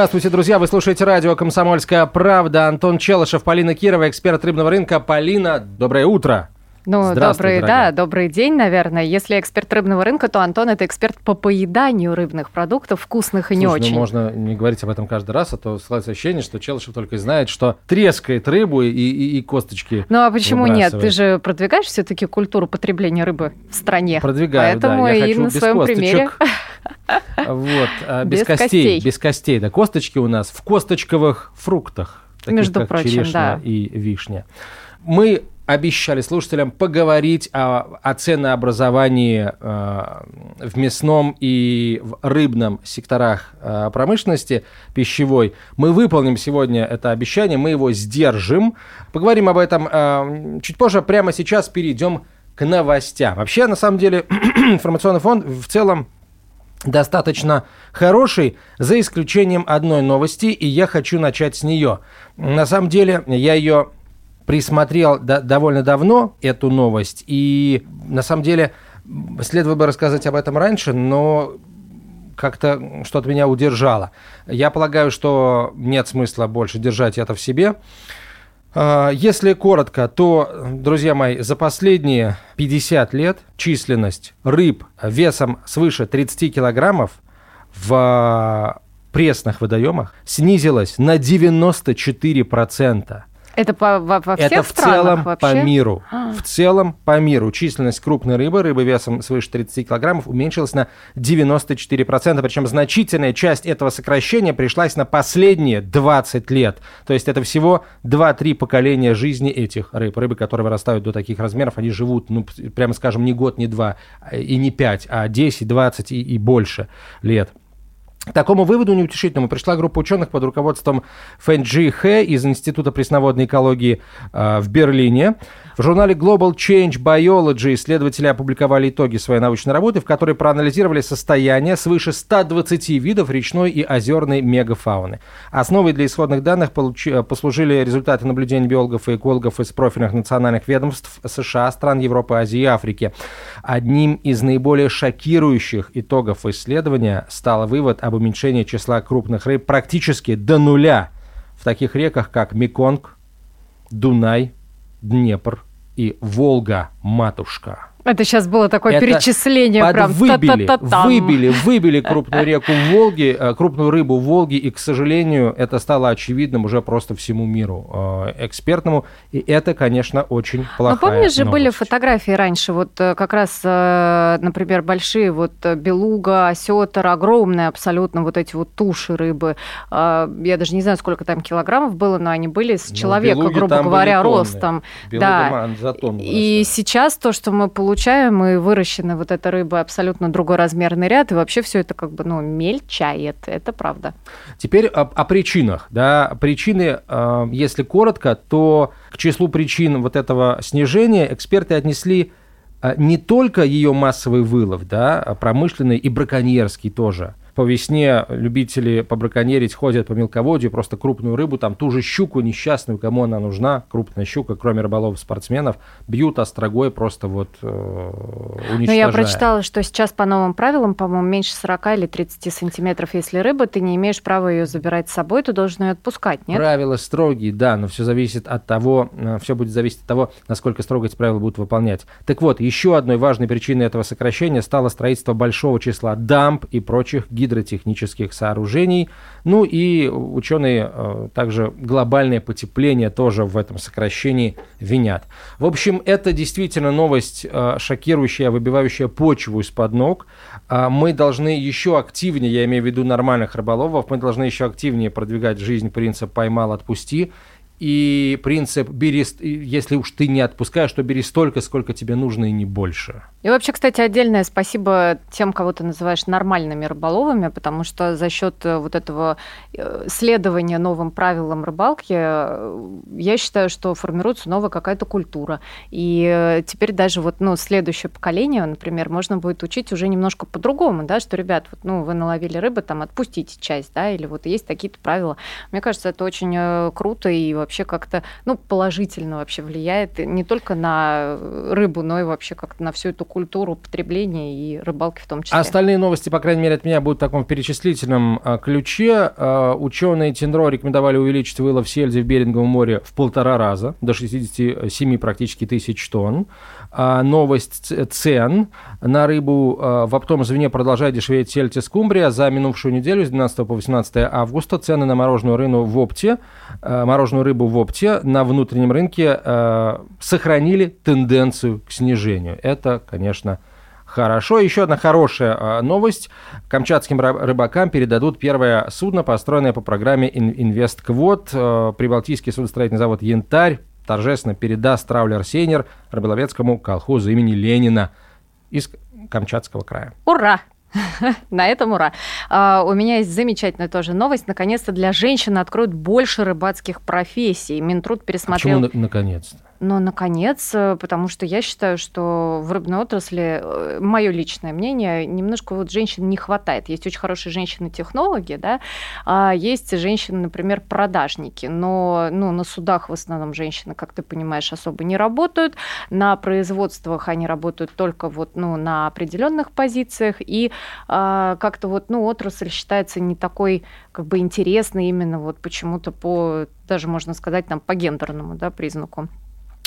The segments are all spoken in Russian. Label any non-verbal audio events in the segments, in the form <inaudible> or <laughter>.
Здравствуйте, друзья! Вы слушаете радио «Комсомольская правда». Антон Челышев, Полина Кирова, эксперт рыбного рынка. Полина, доброе утро! Ну, добрый, да, добрый день, наверное. Если эксперт рыбного рынка, то Антон это эксперт по поеданию рыбных продуктов, вкусных и не Слушай, очень. Ну, можно не говорить об этом каждый раз, а то складывается ощущение, что Челышев только и знает, что трескает рыбу и, и, и косточки. Ну а почему нет? Ты же продвигаешь все-таки культуру потребления рыбы в стране. Продвигаю, Поэтому да. Я и хочу на без своем косточек. примере. <laughs> Вот, а, без, Без костей, костей. без костей. Да, косточки у нас в косточковых фруктах, таких Между как прочим, черешня да. и вишня. Мы обещали слушателям поговорить о, о ценообразовании э, в мясном и в рыбном секторах э, промышленности пищевой. Мы выполним сегодня это обещание, мы его сдержим. Поговорим об этом э, чуть позже. Прямо сейчас перейдем к новостям. Вообще, на самом деле, <clears throat> информационный фонд в целом достаточно хороший, за исключением одной новости, и я хочу начать с нее. На самом деле, я ее присмотрел до- довольно давно, эту новость, и на самом деле следовало бы рассказать об этом раньше, но как-то что-то меня удержало. Я полагаю, что нет смысла больше держать это в себе. А, Если коротко, то, друзья мои, за последние 50 лет численность рыб весом свыше 30 килограммов в а, пресных водоемах снизилась на 94%. Это по, во, во всех Это в целом вообще? по миру. А. В целом по миру численность крупной рыбы, рыбы весом свыше 30 килограммов, уменьшилась на 94%. Причем значительная часть этого сокращения пришлась на последние 20 лет. То есть это всего 2-3 поколения жизни этих рыб. Рыбы, которые вырастают до таких размеров, они живут, ну, прямо скажем, не год, не два, а, и не 5, а 10, 20 и, и больше лет. К такому выводу неутешительному пришла группа ученых под руководством Фэнджи Хэ из Института пресноводной экологии э, в Берлине. В журнале Global Change Biology исследователи опубликовали итоги своей научной работы, в которой проанализировали состояние свыше 120 видов речной и озерной мегафауны. Основой для исходных данных получи- послужили результаты наблюдений биологов и экологов из профильных национальных ведомств США, стран Европы, Азии и Африки. Одним из наиболее шокирующих итогов исследования стал вывод об уменьшении числа крупных рыб практически до нуля в таких реках, как Меконг, Дунай, Днепр и Волга-матушка. Это сейчас было такое Это перечисление Под- прям выбили, та-та-та-там. выбили, выбили крупную реку Волги, э, крупную рыбу в Волге, и, к сожалению, это стало очевидным уже просто всему миру э, экспертному, и это, конечно, очень плохая Ну, помнишь же, были фотографии раньше, вот э, как раз, например, большие, вот белуга, осетр, огромные абсолютно вот эти вот туши рыбы. А, Я даже не знаю, сколько там килограммов было, но они были с Ну, человека, грубо говоря, ростом. Белуга да. за И сейчас то, что мы получаем, и выращены вот эта рыба абсолютно другой размерный ряд, и вообще все это как бы, ну, мельчает, это правда. Теперь о, о причинах. Да. Причины, э, если коротко, то к числу причин вот этого снижения эксперты отнесли э, не только ее массовый вылов, да, а промышленный и браконьерский тоже. По весне любители побраконьерить ходят по мелководью, просто крупную рыбу, там ту же щуку несчастную, кому она нужна, крупная щука, кроме рыболовов-спортсменов, бьют острогой просто вот э, Но уничтожая. Ну, я прочитала, что сейчас по новым правилам, по-моему, меньше 40 или 30 сантиметров, если рыба, ты не имеешь права ее забирать с собой, ты должен ее отпускать, нет? Правила строгие, да, но все зависит от того, все будет зависеть от того, насколько строго эти правила будут выполнять. Так вот, еще одной важной причиной этого сокращения стало строительство большого числа дамб и прочих гидротехнических сооружений. Ну и ученые э, также глобальное потепление тоже в этом сокращении винят. В общем, это действительно новость э, шокирующая, выбивающая почву из-под ног. А Мы должны еще активнее, я имею в виду нормальных рыболовов, мы должны еще активнее продвигать жизнь принцип «поймал, отпусти». И принцип «бери, если уж ты не отпускаешь, то бери столько, сколько тебе нужно и не больше». И вообще, кстати, отдельное спасибо тем, кого ты называешь нормальными рыболовами, потому что за счет э, вот этого э, следования новым правилам рыбалки, э, я считаю, что формируется новая какая-то культура. И теперь даже вот, ну, следующее поколение, например, можно будет учить уже немножко по-другому, да, что, ребят, вот, ну, вы наловили рыбы, там, отпустите часть, да, или вот есть такие-то правила. Мне кажется, это очень круто и вообще вообще как-то ну, положительно вообще влияет не только на рыбу, но и вообще как-то на всю эту культуру потребления и рыбалки в том числе. Остальные новости, по крайней мере, от меня будут в таком перечислительном а, ключе. А, ученые Тинро рекомендовали увеличить вылов сельди в Беринговом море в полтора раза, до 67 практически тысяч тонн. А, новость цен на рыбу в оптовом звене продолжает дешеветь сельдь скумбрия. За минувшую неделю с 12 по 18 августа цены на мороженую рыбу в опте, мороженую рыбу в опте на внутреннем рынке сохранили тенденцию к снижению. Это, конечно, Хорошо. Еще одна хорошая а, новость. Камчатским рыбакам передадут первое судно, построенное по программе «Инвестквот». А, Прибалтийский судостроительный завод «Янтарь» торжественно передаст траулер «Сейнер» рыболовецкому колхозу имени Ленина из Камчатского края. Ура! <laughs> На этом ура. А, у меня есть замечательная тоже новость. Наконец-то для женщин откроют больше рыбацких профессий. Минтруд пересмотрел... Почему наконец-то? Но, наконец, э, потому что я считаю, что в рыбной отрасли, э, мое личное мнение, немножко вот женщин не хватает. Есть очень хорошие женщины-технологи, да, а есть женщины, например, продажники, но ну, на судах в основном женщины, как ты понимаешь, особо не работают, на производствах они работают только вот, ну, на определенных позициях, и а, как-то вот, ну, отрасль считается не такой как бы интересной именно вот почему-то по, даже можно сказать, там, по гендерному, да, признаку.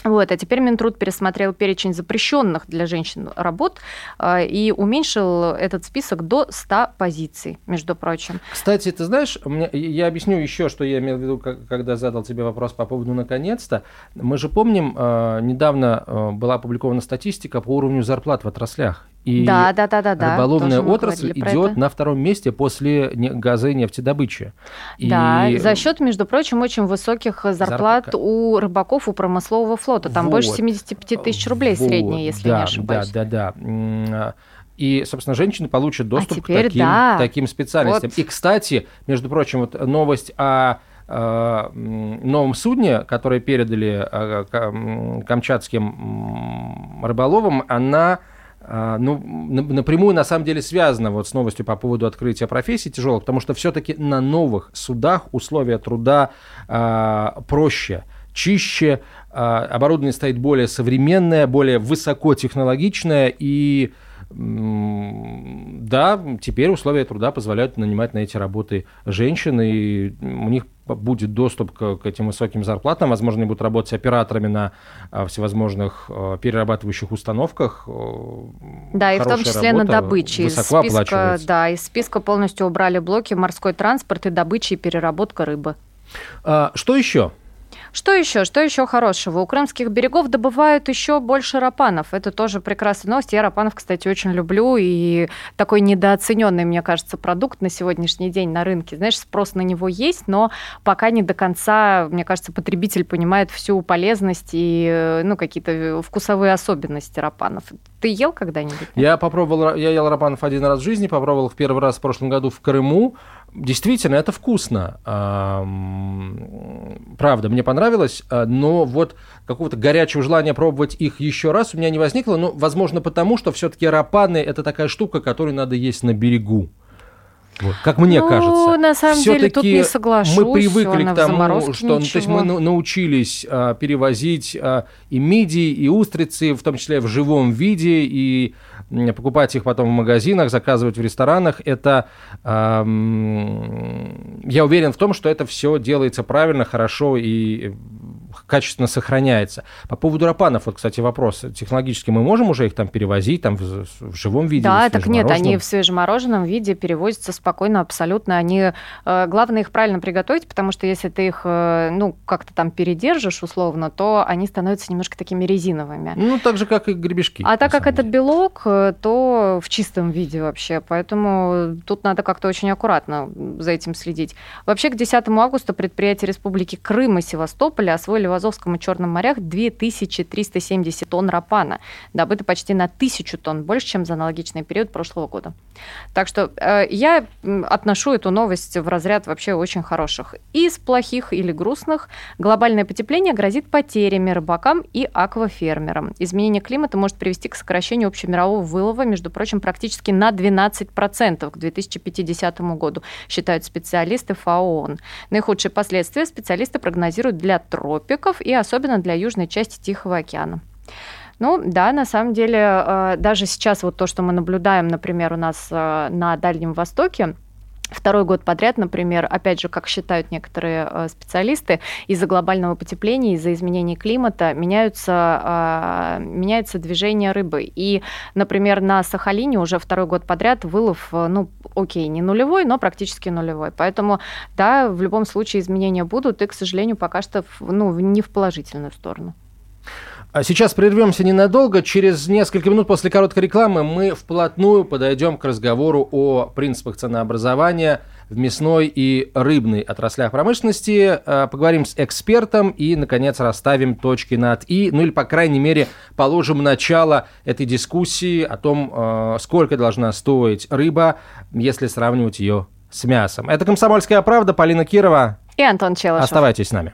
Вот, а теперь Минтруд пересмотрел перечень запрещенных для женщин работ э, и уменьшил этот список до 100 позиций, между прочим. Кстати, ты знаешь, меня, я объясню еще, что я имел в виду, когда задал тебе вопрос по поводу «наконец-то». Мы же помним, э, недавно э, была опубликована статистика по уровню зарплат в отраслях. И да, да, да, да, да. рыболовная отрасль идет на втором месте после газа и нефтедобычи. И... Да, за счет, между прочим, очень высоких зарплат Зарплата. у рыбаков, у промыслового флота. Там вот. больше 75 тысяч рублей вот. средняя, если да, не ошибаюсь. Да, да, да. И, собственно, женщины получат доступ а к таким, да. таким специальностям. Вот. И, кстати, между прочим, вот новость о новом судне, которое передали камчатским рыболовам, она а, ну, напрямую на самом деле связано вот с новостью по поводу открытия профессий тяжелых, потому что все-таки на новых судах условия труда а, проще, чище, а, оборудование стоит более современное, более высокотехнологичное и да, теперь условия труда позволяют нанимать на эти работы женщин, и у них будет доступ к, к этим высоким зарплатам. Возможно, они будут работать операторами на а, всевозможных а, перерабатывающих установках. Да, и в том числе работа, на добыче. Из списка, да, из списка полностью убрали блоки морской транспорт и добыча и переработка рыбы. А, что еще? Что еще? Что еще хорошего? У крымских берегов добывают еще больше рапанов. Это тоже прекрасная новость. Я рапанов, кстати, очень люблю. И такой недооцененный, мне кажется, продукт на сегодняшний день на рынке. Знаешь, спрос на него есть, но пока не до конца, мне кажется, потребитель понимает всю полезность и ну, какие-то вкусовые особенности рапанов. Ты ел когда-нибудь? Я попробовал, я ел рапанов один раз в жизни, попробовал их первый раз в прошлом году в Крыму. Действительно, это вкусно. Правда, мне понравилось, а, но вот какого-то горячего желания пробовать их еще раз у меня не возникло. Но, возможно, потому что все-таки рапаны – это такая штука, которую надо есть на берегу. Вот, как мне ну, кажется. на самом деле, тут не соглашусь. Мы привыкли к тому, что ну, то есть мы научились а, перевозить а, и мидии, и устрицы, в том числе в живом виде, и покупать их потом в магазинах, заказывать в ресторанах, это э, я уверен в том, что это все делается правильно, хорошо и качественно сохраняется. По поводу рапанов, вот, кстати, вопрос. Технологически мы можем уже их там перевозить там в, в живом виде? Да, так нет, они в свежемороженом виде перевозятся спокойно, абсолютно. Они, э, главное их правильно приготовить, потому что если ты их, э, ну, как-то там передержишь условно, то они становятся немножко такими резиновыми. Ну, так же, как и гребешки. А так как деле. этот белок, э, то в чистом виде вообще. Поэтому тут надо как-то очень аккуратно за этим следить. Вообще, к 10 августа предприятия Республики Крым и Севастополя освоили в Азовском и Черном морях 2370 тонн рапана, добыто почти на тысячу тонн больше, чем за аналогичный период прошлого года. Так что э, я отношу эту новость в разряд вообще очень хороших. Из плохих или грустных глобальное потепление грозит потерями рыбакам и аквафермерам. Изменение климата может привести к сокращению общемирового вылова, между прочим, практически на 12% к 2050 году, считают специалисты ФАО. Наихудшие последствия специалисты прогнозируют для тропиков и особенно для южной части Тихого океана. Ну да, на самом деле, э, даже сейчас вот то, что мы наблюдаем, например, у нас э, на Дальнем Востоке, Второй год подряд, например, опять же, как считают некоторые э, специалисты, из-за глобального потепления, из-за изменений климата меняются, меняется движение рыбы. И, например, на Сахалине уже второй год подряд вылов, ну, окей, не нулевой, но практически нулевой. Поэтому, да, в любом случае изменения будут, и, к сожалению, пока что ну, не в положительную сторону. А сейчас прервемся ненадолго. Через несколько минут после короткой рекламы мы вплотную подойдем к разговору о принципах ценообразования в мясной и рыбной отраслях промышленности. А, поговорим с экспертом и, наконец, расставим точки над «и». Ну или, по крайней мере, положим начало этой дискуссии о том, а, сколько должна стоить рыба, если сравнивать ее с мясом. Это «Комсомольская правда», Полина Кирова. И Антон Челышев. Оставайтесь с нами.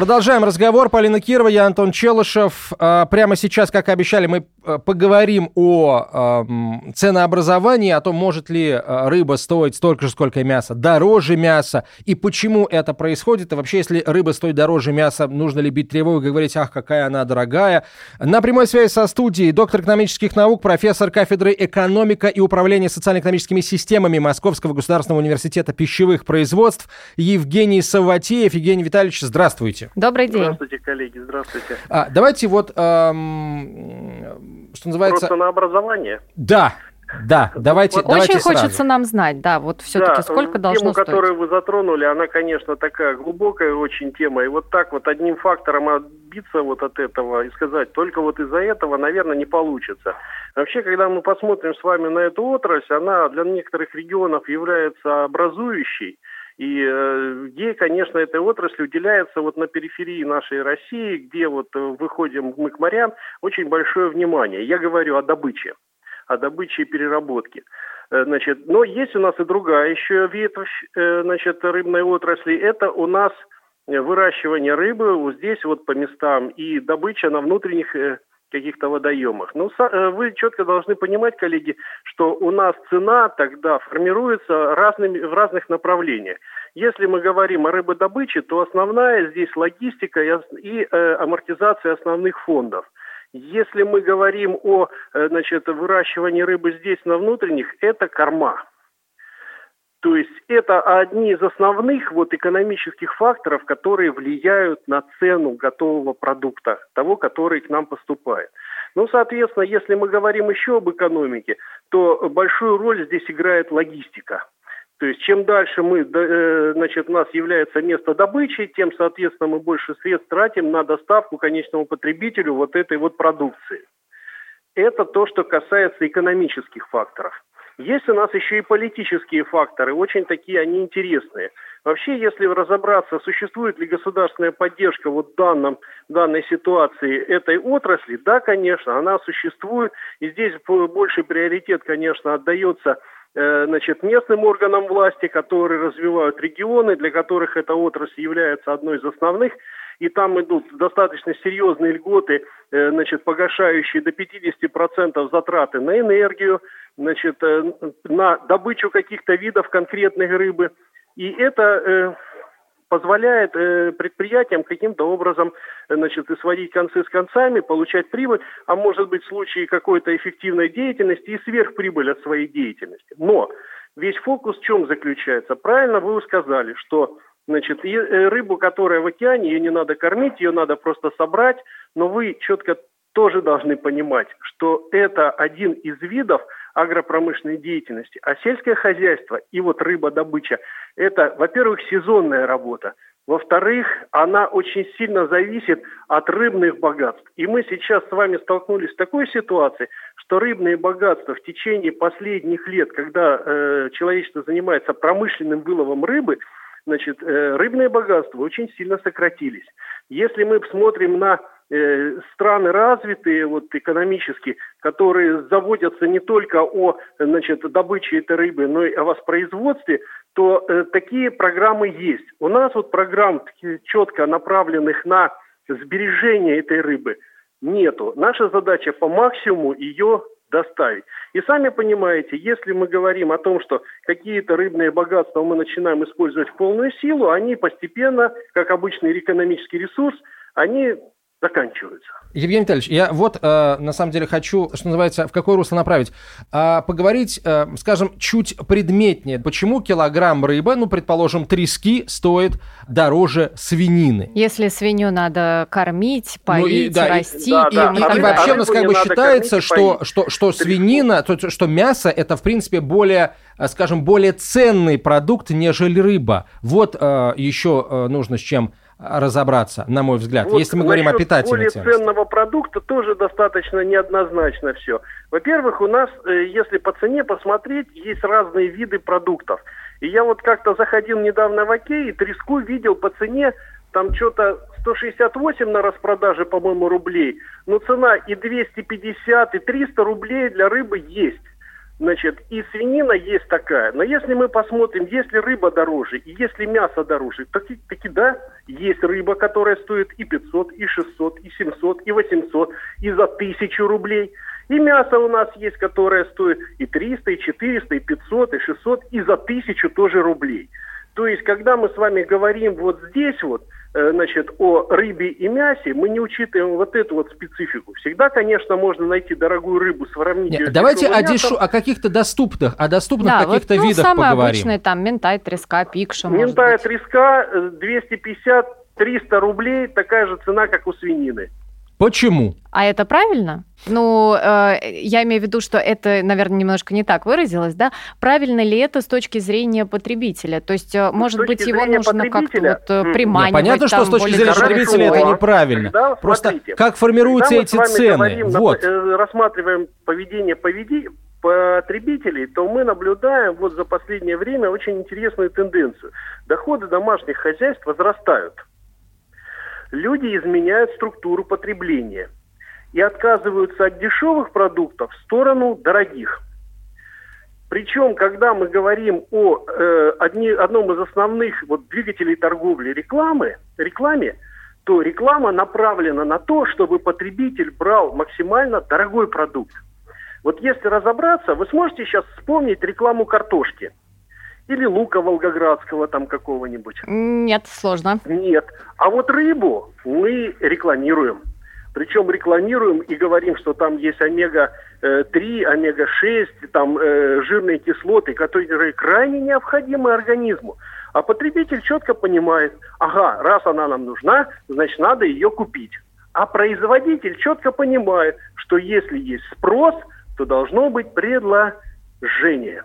Продолжаем разговор. Полина Кирова, я Антон Челышев. А, прямо сейчас, как обещали, мы э, поговорим о ценообразовании, о том, может ли рыба стоить столько же, сколько и мясо, дороже мяса, и почему это происходит. И вообще, если рыба стоит дороже мяса, нужно ли бить тревогу и говорить, ах, какая она дорогая. На прямой связи со студией доктор экономических наук, профессор кафедры экономика и управления социально-экономическими системами Московского государственного университета пищевых производств Евгений Саватеев. Евгений Витальевич, здравствуйте. Добрый день. Здравствуйте, коллеги, здравствуйте. А, давайте вот, эм, что называется... Просто на образование. Да, да, <laughs> давайте, Очень давайте хочется сразу. нам знать, да, вот все-таки да, сколько тему, должно стоить? которую вы затронули, она, конечно, такая глубокая очень тема, и вот так вот одним фактором отбиться вот от этого и сказать, только вот из-за этого, наверное, не получится. Вообще, когда мы посмотрим с вами на эту отрасль, она для некоторых регионов является образующей, и э, где, конечно, этой отрасли уделяется вот на периферии нашей России, где вот э, выходим мы к морям, очень большое внимание. Я говорю о добыче, о добыче и переработке. Э, значит, но есть у нас и другая еще ветвь значит, рыбной отрасли. Это у нас выращивание рыбы вот здесь вот по местам и добыча на внутренних каких-то водоемах. Ну, вы четко должны понимать, коллеги, что у нас цена тогда формируется разными, в разных направлениях. Если мы говорим о рыбодобыче, то основная здесь логистика и э, амортизация основных фондов. Если мы говорим о э, значит, выращивании рыбы здесь на внутренних, это корма. То есть это одни из основных вот экономических факторов, которые влияют на цену готового продукта, того, который к нам поступает. Ну, соответственно, если мы говорим еще об экономике, то большую роль здесь играет логистика. То есть чем дальше мы, э, значит, у нас является место добычи, тем, соответственно, мы больше средств тратим на доставку конечному потребителю вот этой вот продукции. Это то, что касается экономических факторов. Есть у нас еще и политические факторы, очень такие они интересные. Вообще, если разобраться, существует ли государственная поддержка вот данном, данной ситуации этой отрасли, да, конечно, она существует, и здесь больший приоритет, конечно, отдается э, значит, местным органам власти, которые развивают регионы, для которых эта отрасль является одной из основных, и там идут достаточно серьезные льготы, значит, погашающие до 50% затраты на энергию, значит, э, на добычу каких-то видов конкретной рыбы – и это э, позволяет э, предприятиям каким-то образом э, значит, сводить концы с концами, получать прибыль, а может быть в случае какой-то эффективной деятельности и сверхприбыль от своей деятельности. Но весь фокус в чем заключается? Правильно вы сказали, что значит, и, э, рыбу, которая в океане, ее не надо кормить, ее надо просто собрать, но вы четко тоже должны понимать, что это один из видов – агропромышленной деятельности. А сельское хозяйство и вот рыбодобыча – это, во-первых, сезонная работа. Во-вторых, она очень сильно зависит от рыбных богатств. И мы сейчас с вами столкнулись с такой ситуацией, что рыбные богатства в течение последних лет, когда э, человечество занимается промышленным выловом рыбы, значит, э, рыбные богатства очень сильно сократились. Если мы посмотрим на страны развитые вот экономически, которые заводятся не только о значит, добыче этой рыбы, но и о воспроизводстве, то э, такие программы есть. У нас вот программ четко направленных на сбережение этой рыбы нету. Наша задача по максимуму ее доставить. И сами понимаете, если мы говорим о том, что какие-то рыбные богатства мы начинаем использовать в полную силу, они постепенно, как обычный экономический ресурс, они заканчиваются. Евгений Витальевич, я вот э, на самом деле хочу, что называется, в какое русло направить. Э, поговорить, э, скажем, чуть предметнее. Почему килограмм рыбы, ну, предположим, трески стоит дороже свинины? Если свинью надо кормить, поить, ну, и, да, расти. И, да, и, да. и, и вообще у нас как бы считается, что, что, что свинина, то, что мясо это, в принципе, более э, скажем, более ценный продукт, нежели рыба. Вот э, еще э, нужно с чем разобраться, на мой взгляд, вот если мы говорим о питательной более ценности. ценного продукта тоже достаточно неоднозначно все. Во-первых, у нас, э, если по цене посмотреть, есть разные виды продуктов. И я вот как-то заходил недавно в Окей и треску видел по цене там что-то 168 на распродаже, по-моему, рублей. Но цена и 250, и 300 рублей для рыбы есть. Значит, и свинина есть такая. Но если мы посмотрим, если рыба дороже и если мясо дороже, таки, таки да, есть рыба, которая стоит и 500, и 600, и 700, и 800, и за 1000 рублей. И мясо у нас есть, которое стоит и 300, и 400, и 500, и 600, и за 1000 тоже рублей. То есть, когда мы с вами говорим вот здесь вот, Э, значит, о рыбе и мясе, мы не учитываем вот эту вот специфику. Всегда, конечно, можно найти дорогую рыбу, сравнить Нет, Давайте о, дешу, о каких-то доступных, о доступных да, каких-то вот, ну, видах самые поговорим. обычные, там, ментай, треска, пикша, Ментай, треска, 250-300 э, рублей, такая же цена, как у свинины. Почему? А это правильно? Ну, э, я имею в виду, что это, наверное, немножко не так выразилось, да? Правильно ли это с точки зрения потребителя? То есть, э, может быть, его нужно как-то вот э, приманивать? Нет, понятно, что с точки зрения потребителя это неправильно. Тогда, Просто смотрите, как формируются эти цены? Говорим, вот. Э, рассматриваем поведение поведи, потребителей, то мы наблюдаем вот за последнее время очень интересную тенденцию. Доходы домашних хозяйств возрастают – люди изменяют структуру потребления и отказываются от дешевых продуктов в сторону дорогих. Причем, когда мы говорим о э, одни, одном из основных вот, двигателей торговли рекламы, рекламе, то реклама направлена на то, чтобы потребитель брал максимально дорогой продукт. Вот если разобраться, вы сможете сейчас вспомнить рекламу картошки – или лука волгоградского там какого-нибудь? Нет, сложно. Нет. А вот рыбу мы рекламируем. Причем рекламируем и говорим, что там есть омега-3, омега-6, там э, жирные кислоты, которые крайне необходимы организму. А потребитель четко понимает, ага, раз она нам нужна, значит надо ее купить. А производитель четко понимает, что если есть спрос, то должно быть предложение.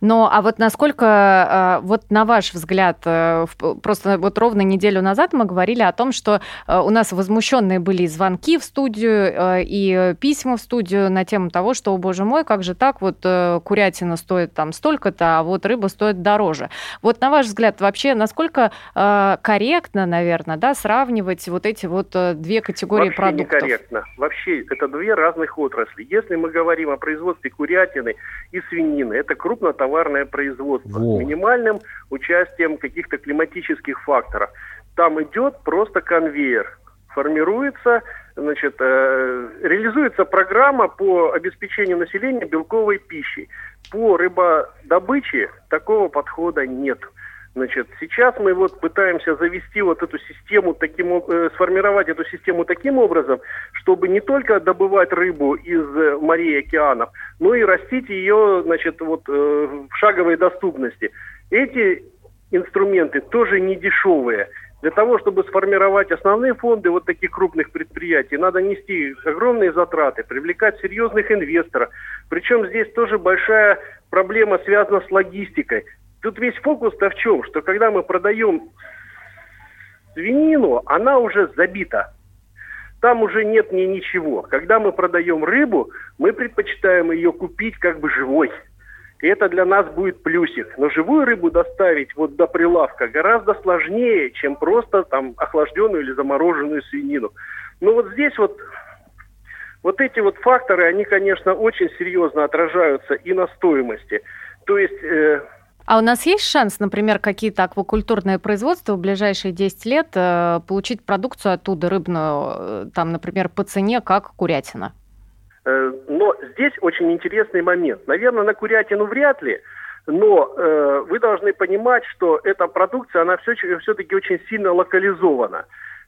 Но, а вот насколько, вот на ваш взгляд, просто вот ровно неделю назад мы говорили о том, что у нас возмущенные были звонки в студию, и письма в студию на тему того, что, о боже мой, как же так, вот курятина стоит там столько-то, а вот рыба стоит дороже. Вот на ваш взгляд, вообще, насколько корректно, наверное, да, сравнивать вот эти вот две категории Вообще продуктов? некорректно. Вообще, это две разных отрасли. Если мы говорим о производстве курятины и свинины, это крупнотоварное производство Во. с минимальным участием каких-то климатических факторов. Там идет просто конвейер. Формируется, значит, э, реализуется программа по обеспечению населения белковой пищей. По рыбодобыче такого подхода нет. Значит, сейчас мы вот пытаемся завести вот эту систему таким, э, сформировать эту систему таким образом, чтобы не только добывать рыбу из э, морей и океанов, но и растить ее, значит, вот э, в шаговой доступности. Эти инструменты тоже не дешевые. Для того, чтобы сформировать основные фонды вот таких крупных предприятий, надо нести огромные затраты, привлекать серьезных инвесторов. Причем здесь тоже большая проблема связана с логистикой. Тут весь фокус-то в чем? Что когда мы продаем свинину, она уже забита. Там уже нет ни ничего. Когда мы продаем рыбу, мы предпочитаем ее купить как бы живой. И это для нас будет плюсик. Но живую рыбу доставить вот до прилавка гораздо сложнее, чем просто там охлажденную или замороженную свинину. Ну вот здесь вот вот эти вот факторы, они, конечно, очень серьезно отражаются и на стоимости. То есть э, А у нас есть шанс, например, какие-то аквакультурные производства в ближайшие 10 лет э, получить продукцию оттуда рыбную, э, там, например, по цене, как курятина? Э, Но здесь очень интересный момент. Наверное, на курятину вряд ли, но э, вы должны понимать, что эта продукция, она все, все-таки очень сильно локализована.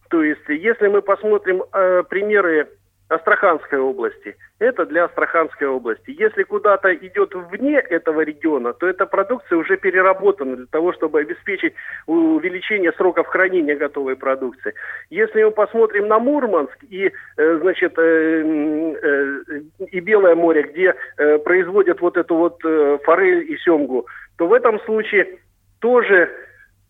То есть, если мы посмотрим э, примеры Астраханской области, это для Астраханской области. Если куда-то идет вне этого региона, то эта продукция уже переработана для того, чтобы обеспечить увеличение сроков хранения готовой продукции. Если мы посмотрим на Мурманск и, э, значит, э, э, и Белое море, где производят вот эту вот форель и семгу, то в этом случае тоже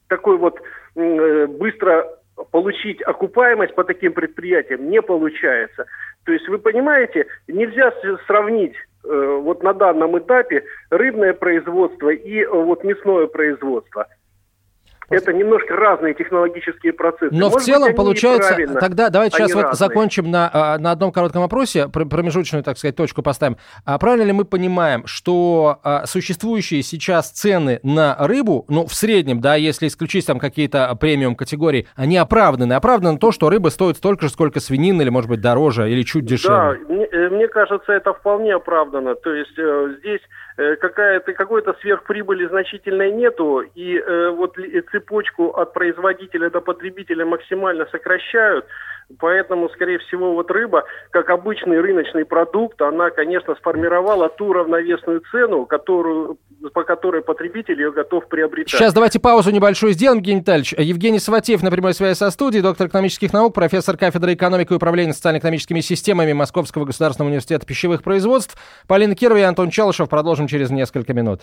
такой вот быстро получить окупаемость по таким предприятиям не получается. То есть вы понимаете, нельзя сравнить э, вот на данном этапе рыбное производство и э, вот мясное производство. Это немножко разные технологические процессы. Но в Может быть, целом и получается, тогда давайте они сейчас вот разные. закончим на, а, на одном коротком вопросе, пр- промежуточную, так сказать, точку поставим. А правильно ли мы понимаем, что а, существующие сейчас цены на рыбу, ну, в среднем, да, если исключить там какие-то премиум категории, они оправданы? Оправдано то, что рыба стоит столько же, сколько свинина, или, может быть, дороже, или чуть Да, дешевле? мне, э, мне кажется, это вполне оправдано. То есть э, здесь какая-то какой-то сверхприбыли значительной нету, и э, вот цепочку от производителя до потребителя максимально сокращают. Поэтому, скорее всего, вот рыба, как обычный рыночный продукт, она, конечно, сформировала ту равновесную цену, которую, по которой потребитель ее готов приобретать. Сейчас давайте паузу небольшую сделаем, Евгений Витальевич. Евгений Саватеев на прямой связи со студией, доктор экономических наук, профессор кафедры экономики и управления социально-экономическими системами Московского государственного университета пищевых производств. Полина Кирова и Антон Чалышев. Продолжим через несколько минут.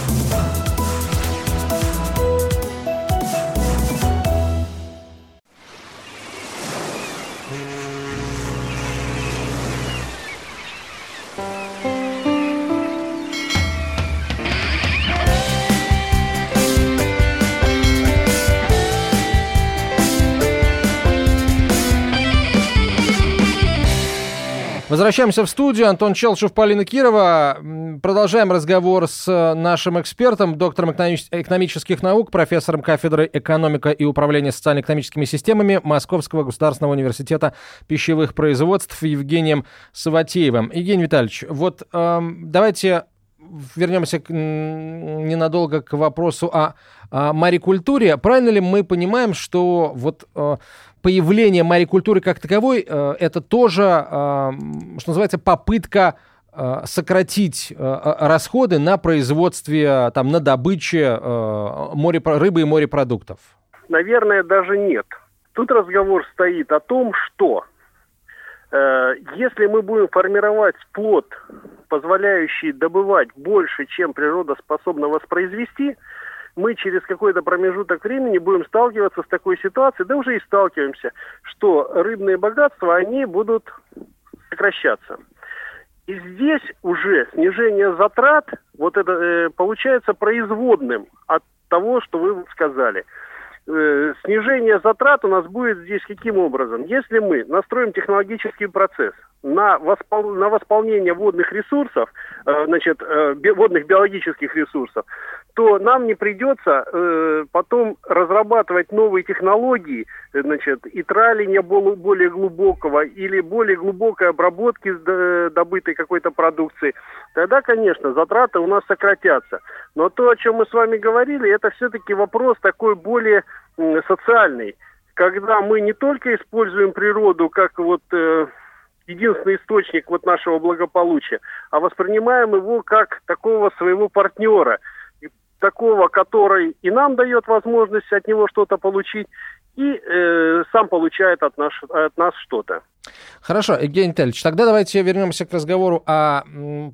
Возвращаемся в студию. Антон Челшев, Полина Кирова. Продолжаем разговор с нашим экспертом, доктором экономических наук, профессором кафедры экономика и управления социально-экономическими системами Московского государственного университета пищевых производств Евгением Саватеевым. Евгений Витальевич, вот э, давайте вернемся к, ненадолго к вопросу о, о марикультуре. Правильно ли мы понимаем, что вот э, появление марикультуры как таковой э, это тоже, э, что называется, попытка сократить расходы на производстве, там, на добыче море, рыбы и морепродуктов? Наверное, даже нет. Тут разговор стоит о том, что э, если мы будем формировать плод позволяющий добывать больше, чем природа способна воспроизвести, мы через какой-то промежуток времени будем сталкиваться с такой ситуацией, да уже и сталкиваемся, что рыбные богатства, они будут сокращаться. И здесь уже снижение затрат, вот это э, получается производным от того, что вы сказали. Э, снижение затрат у нас будет здесь каким образом? Если мы настроим технологический процесс, на, воспол... на восполнение водных ресурсов, э, значит, э, водных биологических ресурсов, то нам не придется потом разрабатывать новые технологии, значит, и траления более, глубокого или более глубокой обработки добытой какой-то продукции. Тогда, конечно, затраты у нас сократятся. Но то, о чем мы с вами говорили, это все-таки вопрос такой более социальный когда мы не только используем природу как вот э, единственный источник вот нашего благополучия, а воспринимаем его как такого своего партнера, такого, который и нам дает возможность от него что-то получить, и э, сам получает от нас, от нас что-то. Хорошо, Евгений Витальевич, тогда давайте вернемся к разговору о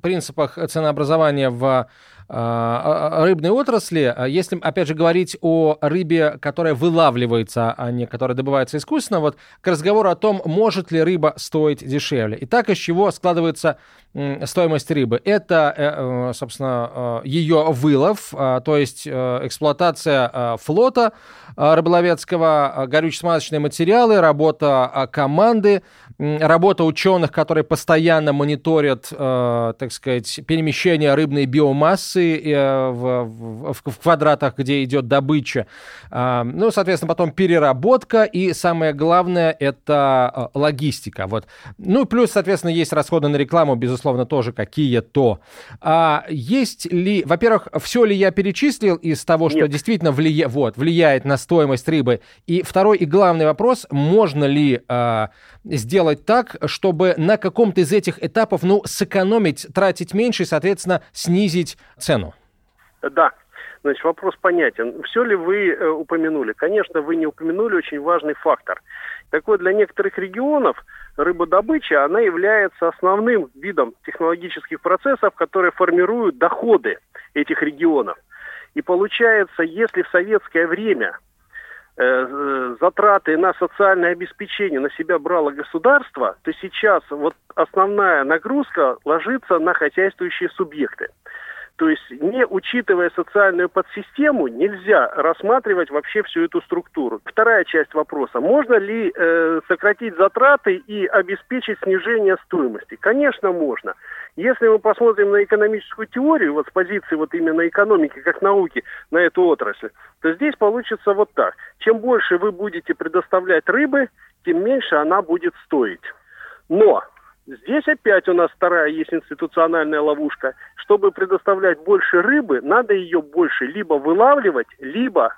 принципах ценообразования в рыбной отрасли. Если, опять же, говорить о рыбе, которая вылавливается, а не которая добывается искусственно, вот к разговору о том, может ли рыба стоить дешевле. Итак, из чего складывается стоимость рыбы? Это, э, э, собственно, э, ее вылов, то есть эксплуатация флота рыболовецкого, горюче-смазочные материалы, работа команды, работа ученых, которые постоянно мониторят, так сказать, перемещение рыбной биомассы, позиции э, в, в, в квадратах, где идет добыча. А, ну, соответственно, потом переработка и самое главное это э, логистика. Вот. Ну, плюс, соответственно, есть расходы на рекламу, безусловно, тоже какие-то. А есть ли, во-первых, все ли я перечислил из того, что Нет. действительно влия... вот, влияет на стоимость рыбы? И второй и главный вопрос, можно ли а, сделать так, чтобы на каком-то из этих этапов, ну, сэкономить, тратить меньше и, соответственно, снизить цену? Да. Значит, вопрос понятен. Все ли вы э, упомянули? Конечно, вы не упомянули очень важный фактор. Так вот, для некоторых регионов рыбодобыча, она является основным видом технологических процессов, которые формируют доходы этих регионов. И получается, если в советское время Э, затраты на социальное обеспечение на себя брало государство, то сейчас вот основная нагрузка ложится на хозяйствующие субъекты. То есть, не учитывая социальную подсистему, нельзя рассматривать вообще всю эту структуру. Вторая часть вопроса. Можно ли э, сократить затраты и обеспечить снижение стоимости? Конечно, можно. Если мы посмотрим на экономическую теорию, вот с позиции вот именно экономики как науки на эту отрасль, то здесь получится вот так. Чем больше вы будете предоставлять рыбы, тем меньше она будет стоить. Но Здесь опять у нас вторая есть институциональная ловушка. Чтобы предоставлять больше рыбы, надо ее больше либо вылавливать, либо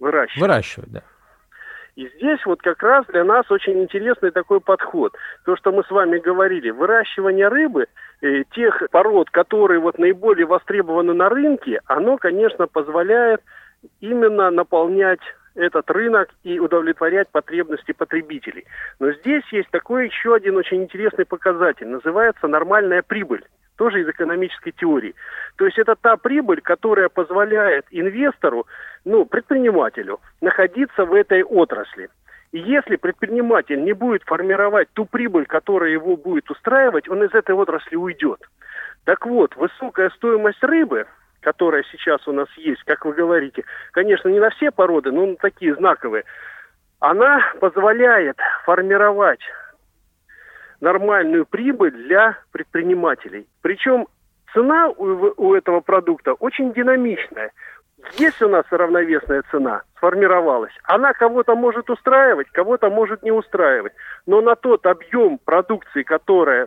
выращивать. Выращивать, да. И здесь вот как раз для нас очень интересный такой подход. То, что мы с вами говорили, выращивание рыбы, э, тех пород, которые вот наиболее востребованы на рынке, оно, конечно, позволяет именно наполнять этот рынок и удовлетворять потребности потребителей. Но здесь есть такой еще один очень интересный показатель. Называется нормальная прибыль тоже из экономической теории. То есть это та прибыль, которая позволяет инвестору, ну, предпринимателю, находиться в этой отрасли. И если предприниматель не будет формировать ту прибыль, которая его будет устраивать, он из этой отрасли уйдет. Так вот, высокая стоимость рыбы которая сейчас у нас есть, как вы говорите, конечно, не на все породы, но на такие знаковые, она позволяет формировать нормальную прибыль для предпринимателей. Причем цена у, у этого продукта очень динамичная. Есть у нас равновесная цена, сформировалась. Она кого-то может устраивать, кого-то может не устраивать. Но на тот объем продукции, которая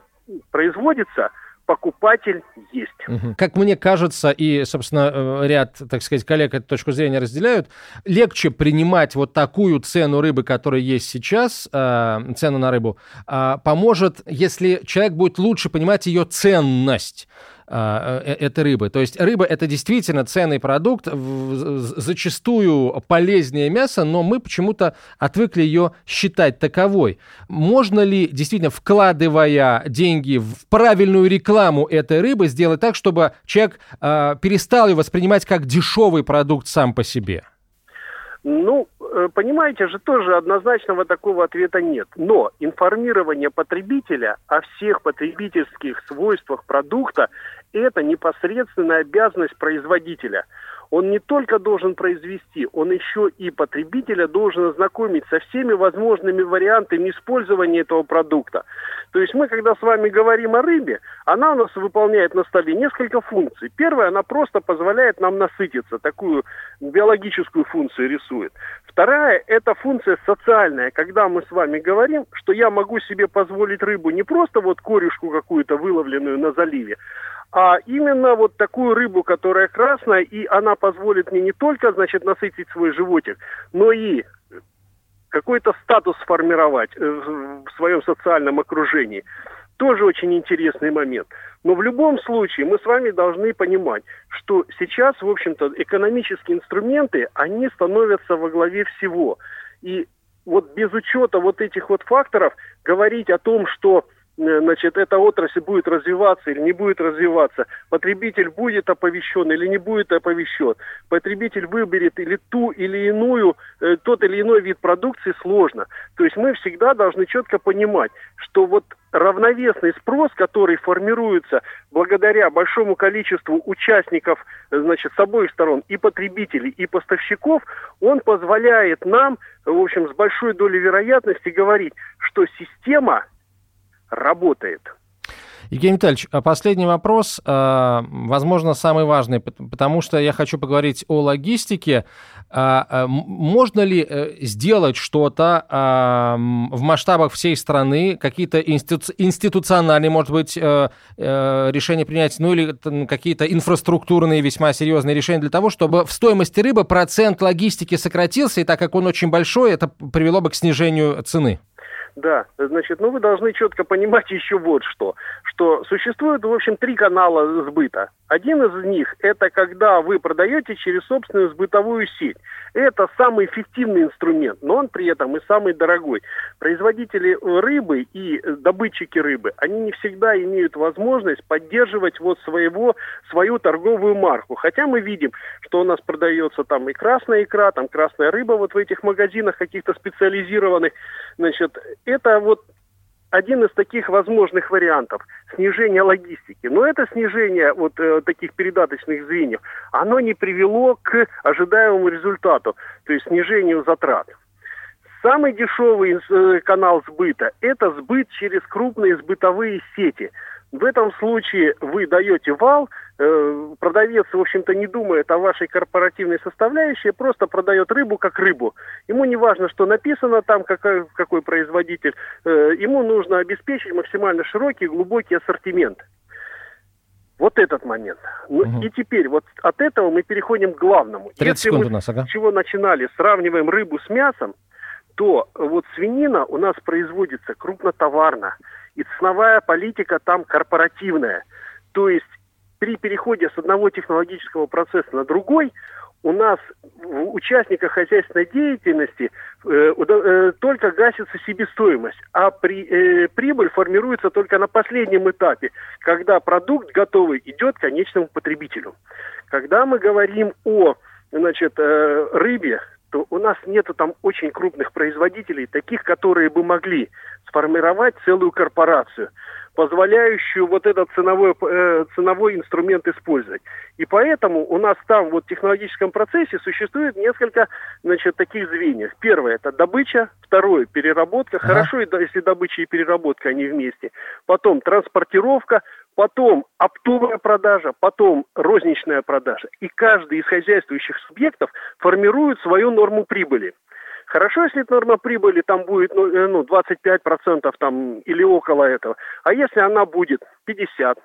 производится, покупатель есть. Как мне кажется, и, собственно, э, ряд, так сказать, коллег эту точку зрения разделяют, легче принимать вот такую цену рыбы, которая есть сейчас, э, цену на рыбу, э, поможет, если человек будет лучше понимать ее ценность. А, э, этой рыбы. То есть рыба это действительно ценный продукт, зачастую полезнее мяса, но мы почему-то отвыкли ее считать таковой. Можно ли действительно, вкладывая деньги в правильную рекламу этой рыбы, сделать так, чтобы человек э, перестал ее воспринимать как дешевый продукт сам по себе? Ну, э, понимаете же, тоже однозначного такого ответа нет. Но информирование потребителя о всех потребительских свойствах продукта – это непосредственная обязанность производителя – он не только должен произвести, он еще и потребителя должен ознакомить со всеми возможными вариантами использования этого продукта. То есть мы, когда с вами говорим о рыбе, она у нас выполняет на столе несколько функций. Первая, она просто позволяет нам насытиться, такую биологическую функцию рисует. Вторая – это функция социальная, когда мы с вами говорим, что я могу себе позволить рыбу не просто вот корюшку какую-то выловленную на заливе, а именно вот такую рыбу, которая красная, и она позволит мне не только, значит, насытить свой животик, но и какой-то статус сформировать э, в своем социальном окружении. Тоже очень интересный момент. Но в любом случае мы с вами должны понимать, что сейчас, в общем-то, экономические инструменты, они становятся во главе всего. И вот без учета вот этих вот факторов говорить о том, что значит, эта отрасль будет развиваться или не будет развиваться, потребитель будет оповещен или не будет оповещен, потребитель выберет или ту или иную, э, тот или иной вид продукции сложно. То есть мы всегда должны четко понимать, что вот равновесный спрос, который формируется благодаря большому количеству участников, э, значит, с обоих сторон, и потребителей, и поставщиков, он позволяет нам, в общем, с большой долей вероятности говорить, что система работает. Евгений Витальевич, а последний вопрос, а, возможно, самый важный, потому что я хочу поговорить о логистике. А, можно ли э, сделать что-то в масштабах всей страны, какие-то институциональные, может быть, э, э, решения принять, ну или какие-то инфраструктурные весьма серьезные решения для того, чтобы в стоимости рыбы процент логистики сократился, и так как он очень большой, это привело бы к снижению цены? Да, значит, ну вы должны четко понимать <laughs> еще вот что, что существует, в общем, три канала сбыта. Один из них – это когда вы продаете через собственную сбытовую сеть. Это самый эффективный инструмент, но он при этом и самый дорогой. Производители рыбы и добытчики рыбы, они не всегда имеют возможность поддерживать вот своего, свою торговую марку. Хотя мы видим, что у нас продается там и красная икра, там красная рыба вот в этих магазинах каких-то специализированных. Значит, это вот один из таких возможных вариантов снижения логистики. Но это снижение вот э, таких передаточных звеньев, оно не привело к ожидаемому результату, то есть снижению затрат. Самый дешевый э, канал сбыта – это сбыт через крупные сбытовые сети – в этом случае вы даете вал, продавец, в общем-то, не думает о вашей корпоративной составляющей, просто продает рыбу как рыбу. Ему не важно, что написано там, какой, какой производитель. Э, ему нужно обеспечить максимально широкий, глубокий ассортимент. Вот этот момент. Ну, угу. И теперь вот от этого мы переходим к главному. Если мы у нас, ага. с чего начинали, сравниваем рыбу с мясом, то вот свинина у нас производится крупнотоварно и ценовая политика там корпоративная. То есть при переходе с одного технологического процесса на другой у нас в участниках хозяйственной деятельности э, э, только гасится себестоимость, а при, э, прибыль формируется только на последнем этапе, когда продукт готовый идет к конечному потребителю. Когда мы говорим о значит, э, рыбе, то у нас нету там очень крупных производителей, таких, которые бы могли сформировать целую корпорацию, позволяющую вот этот ценовой, э, ценовой инструмент использовать. И поэтому у нас там вот в технологическом процессе существует несколько значит, таких звеньях. Первое – это добыча, второе – переработка. Ага. Хорошо, если добыча и переработка, они вместе. Потом транспортировка, потом оптовая продажа, потом розничная продажа. И каждый из хозяйствующих субъектов формирует свою норму прибыли. Хорошо, если норма прибыли там будет ну, 25% э, ну, там, или около этого. А если она будет 50,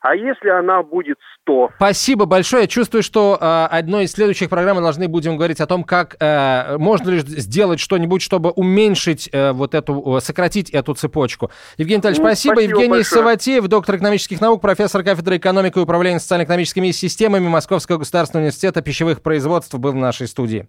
а если она будет 100? Спасибо большое. Я чувствую, что э, одной из следующих программ мы должны будем говорить о том, как э, можно ли сделать что-нибудь, чтобы уменьшить э, вот эту, сократить эту цепочку. Евгений Витальевич, ну, спасибо. спасибо Евгений большое. Саватеев, доктор экономических наук, профессор кафедры экономики и управления социально-экономическими системами Московского государственного университета пищевых производств был в нашей студии.